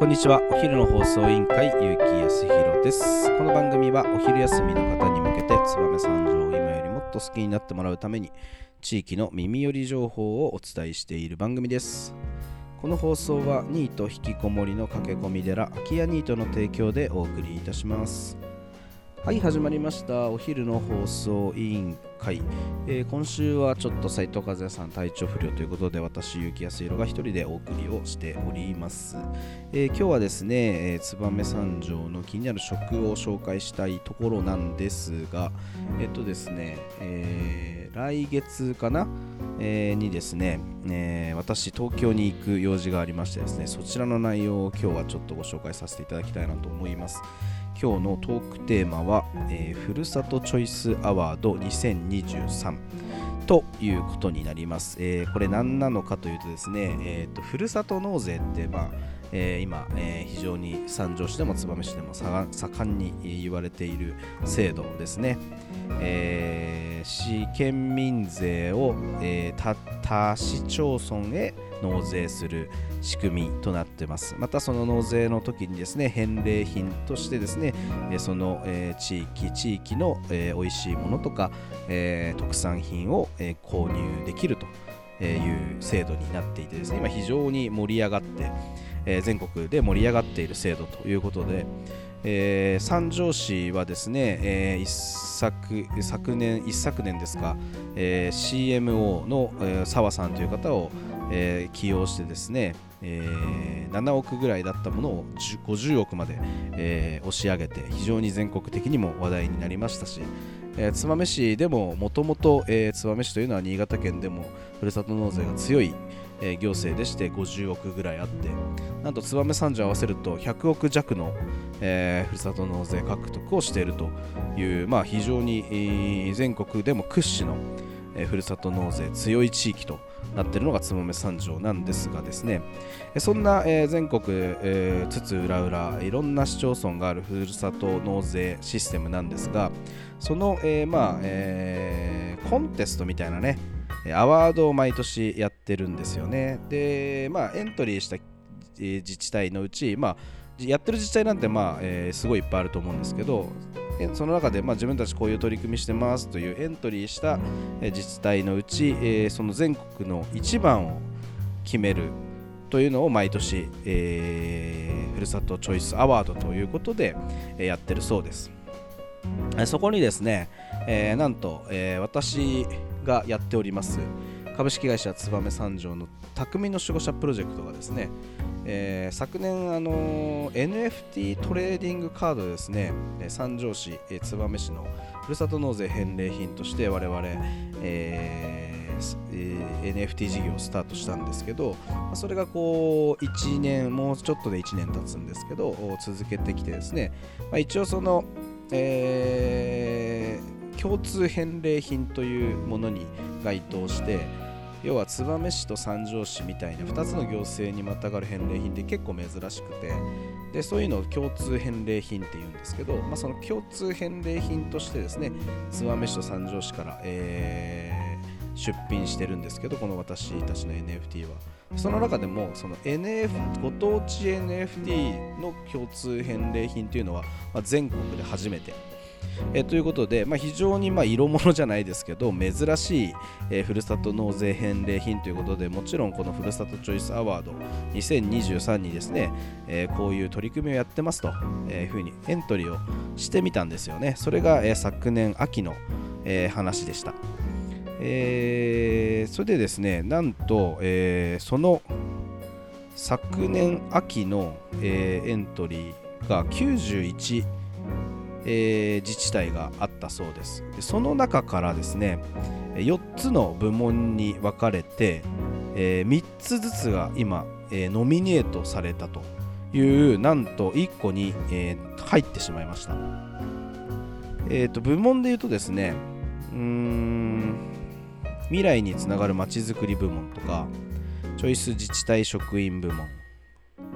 こんにちは。お昼の放送委員会結城康弘です。この番組はお昼休みの方に向けて燕三条を今よりもっと好きになってもらうために地域の耳寄り情報をお伝えしている番組です。この放送はニート引きこもりの駆け込み寺空き家ニートの提供でお送りいたします。はい始まりました。お昼の放送委員会、えー、今週はちょっと斉藤和也さん体調不良ということで私結城康弘が一人でお送りをしております、えー、今日はですね、えー、燕三条の気になる食を紹介したいところなんですがえっとですね、え来月かな、えにですね、え私東京に行く用事がありましてですねそちらの内容を今日はちょっとご紹介させていただきたいなと思います。今日のトークテーマは、えー、ふるさとチョイスアワード2023ということになります。えー、これ何なのかというとですね、えーと、ふるさと納税って、まあえー、今、えー、非常に三条市でも燕市でも盛んに言われている制度ですね。えー、市県民税を、えー、他市町村へ納税する仕組みとなってますまたその納税の時にですね返礼品としてですねその、地域地域の、美味しいものとか、特産品を、購入できるという制度になっていてですね今非常に盛り上がって、え、全国で盛り上がっている制度ということで、えー、三条市はですね、えー、一昨昨年一昨年ですか、えー、CMO の澤、えー、さんという方を、えー、起用してですね、えー、7億ぐらいだったものを50億まで、えー、押し上げて非常に全国的にも話題になりましたし、えー、燕市でももともと燕市というのは新潟県でもふるさと納税が強い、えー、行政でして50億ぐらいあってなんと燕三条合わせると100億弱の、えー、ふるさと納税獲得をしているという、まあ、非常に、全国でも屈指の、えー、ふるさと納税強い地域となっているのが燕三条なんですがですねそんな、えー、全国、えー、津々浦々いろんな市町村があるふるさと納税システムなんですがその、えー、まあ、えー、コンテストみたいなねアワードを毎年やってるんですよねでまあエントリーした自治体のうちまあやってる自治体なんてまあ、えー、すごいいっぱいあると思うんですけどその中で、まあ、自分たちこういう取り組みしてますというエントリーした自治体のうち、えー、その全国の一番を決めるというのを毎年、えー、ふるさとチョイスアワードということで、やってるそうです。そこにですね、えー、なんと、えー、私がやっております株式会社燕三条の匠の守護者プロジェクトがですね、えー、昨年、あのー、NFT トレーディングカードですね、三条市、えー、燕市のふるさと納税返礼品として我々、えーえー、NFT 事業をスタートしたんですけど、それがこう1年、もうちょっとで1年経つんですけど、続けてきてですね、まあ、一応その、えー、共通返礼品というものに該当して、要は燕市と三条市みたいな2つの行政にまたがる返礼品って結構珍しくてでそういうのを共通返礼品っていうんですけど、まあ、その共通返礼品としてですね燕市と三条市から、えー、出品してるんですけどこの私たちの NFT は。その中でもその NF ご当地 NFT の共通返礼品というのは、まあ、全国で初めて。えということで、まあ、非常にま色物じゃないですけど珍しい、えー、ふるさと納税返礼品ということでもちろんこのふるさとチョイスアワード2023にですね、えー、こういう取り組みをやってますというふうにエントリーをしてみたんですよね。それが、え、昨年秋の、え、話でした、えー、それでですねなんと、えー、その昨年秋の、えー、エントリーが91えー、自治体があったそうです。でその中からですね4つの部門に分かれて、えー、3つずつが今、えー、ノミネートされたというなんと1個に、えー、入ってしまいました、えーと、部門で言うとですねうーん未来につながるまちづくり部門とかチョイス自治体職員部門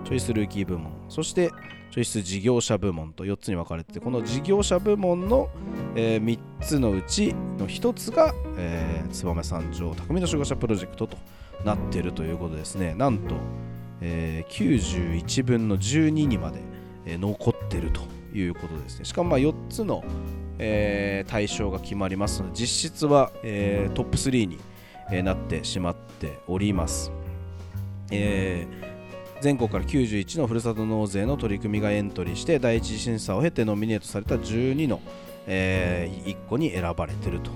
チョイスルーキー部門そしてチョイス事業者部門と4つに分かれててこの事業者部門の、え、3つのうちの1つが、えー、燕三条匠の守護者プロジェクトとなっているということですね。なんとえー、91分の12にまで、えー、残ってるということですね。しかもま4つの、えー、対象が決まりますので実質は、えー、トップ3に、えー、なってしまっております、え、全国から91のふるさと納税の取り組みがエントリーして第一次審査を経てノミネートされた12の、え、1個に選ばれていると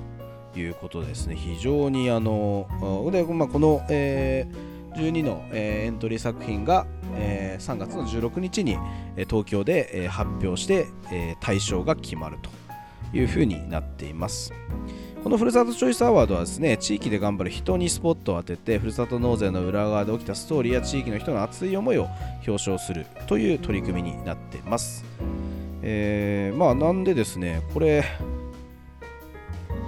いうことですね。非常にあので、まあ、この、えー、12の、え、エントリー作品が、え、3月の16日に、え東京で、え、発表して、えー、対象が決まると。いうふうになっています。このふるさとチョイスアワードはですね、地域で頑張る人にスポットを当てて、ふるさと納税の裏側で起きたストーリーや地域の人の熱い思いを表彰するという取り組みになっています。えー、まあなんでですね、これ、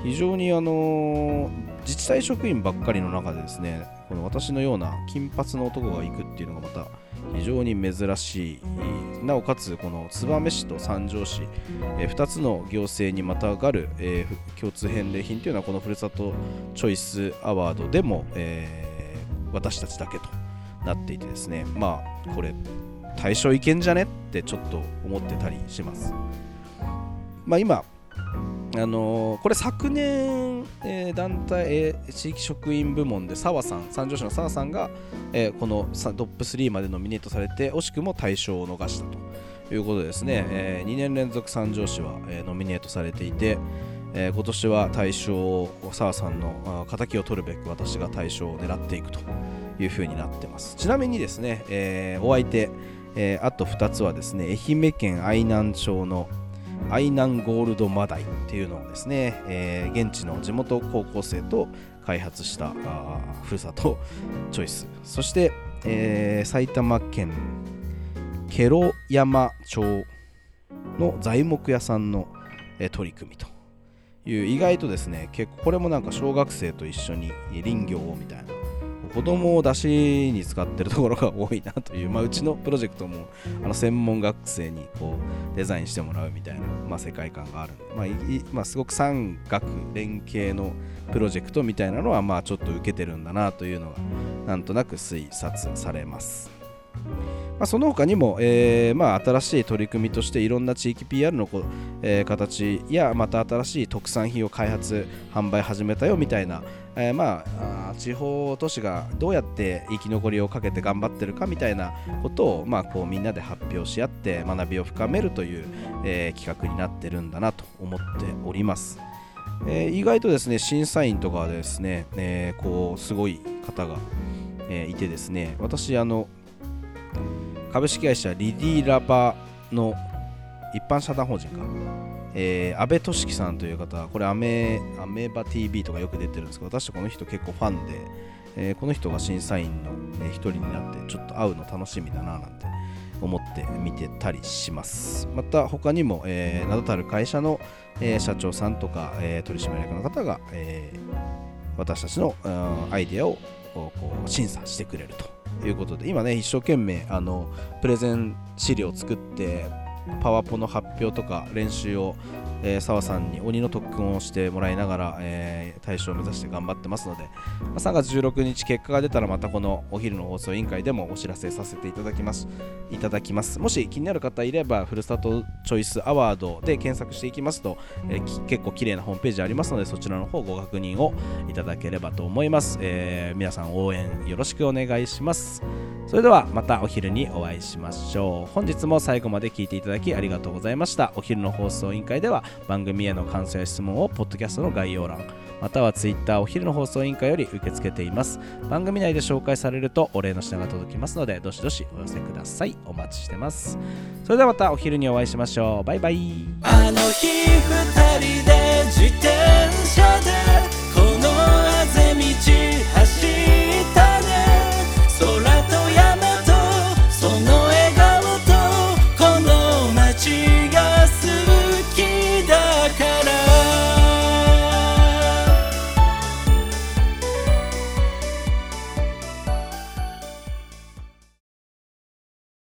非常にあの自治体職員ばっかりの中でですね、この私のような金髪の男が行くっていうのがまた非常に珍しい。なおかつこの燕市と三条市、え、2つの行政にまたがる、え、共通返礼品というのはこのふるさとチョイスアワードでも、え、私たちだけとなっていてですね。まあこれ対象いけんじゃねってちょっと思ってたりします。まあ今あの、これ昨年、えー、団体、えー、地域職員部門で澤さん三条市の澤さんが、えー、このトップ3までノミネートされて惜しくも大賞を逃したということでですね、えー、2年連続三条市は、えー、ノミネートされていて、えー、今年は大賞を澤さんの敵を取るべく私が大賞を狙っていくというふうになってます。ちなみにですね、えー、お相手、えー、あと2つはですね愛媛県愛南町のアイナンゴールドマダイっていうのをですね、えー、現地の地元高校生と開発したあふるさとチョイス。そして、えー、埼玉県ケロ山町の材木屋さんの、えー、取り組みという意外とですね結構これもなんか小学生と一緒に林業をみたいな子供を出しに使ってるところが多いなという、まあ、うちのプロジェクトもあの専門学生にこうデザインしてもらうみたいな、まあ、世界観があるまあまあ、すごく産学連携のプロジェクトみたいなのはまあちょっと受けてるんだなというのがなんとなく推察されます。まあ、その他にも、えーまあ、新しい取り組みとしていろんな地域 PR のこ、えー、形やまた新しい特産品を開発販売始めたよみたいな、えー、まあ地方都市がどうやって生き残りをかけて頑張ってるかみたいなことを、まあ、こうみんなで発表し合って学びを深めるという、えー、企画になってるんだなと思っております。えー、意外とですね審査員とかですね、えー、こうすごい方が、えー、いてですね私あの株式会社リディラバの一般社団法人か、えー、安倍俊樹さんという方これアメアメバ TV とかよく出てるんですけど私この人結構ファンで、えー、この人が審査員の一、人になってちょっと会うの楽しみだななんて思って見てたりします。また他にも、えー、名だたる会社の、えー、社長さんとか、えー、取締役の方が、えー、私たちの、うん、アイデアをこう審査してくれると。いうことで今ね一生懸命あのプレゼン資料を作ってパワポの発表とか練習をえー、澤さんに鬼の特訓をしてもらいながら、えー、大賞を目指して頑張ってますので、まあ、3月16日結果が出たらまたこのお昼の放送委員会でもお知らせさせていただきますいただきます。もし気になる方いればふるさとチョイスアワードで検索していきますと、えー、結構綺麗なホームページありますのでそちらの方ご確認をいただければと思います、え、皆さん応援よろしくお願いします。それではまたお昼にお会いしましょう。本日も最後まで聞いていただきありがとうございました。お昼の放送委員会では番組への感想や質問をポッドキャストの概要欄または Twitter お昼の放送委員会より受け付けています。番組内で紹介されるとお礼の品が届きますのでどしどしお寄せください。お待ちしてます。それではまたお昼にお会いしましょう。バイバイ。あの日二人で自転車で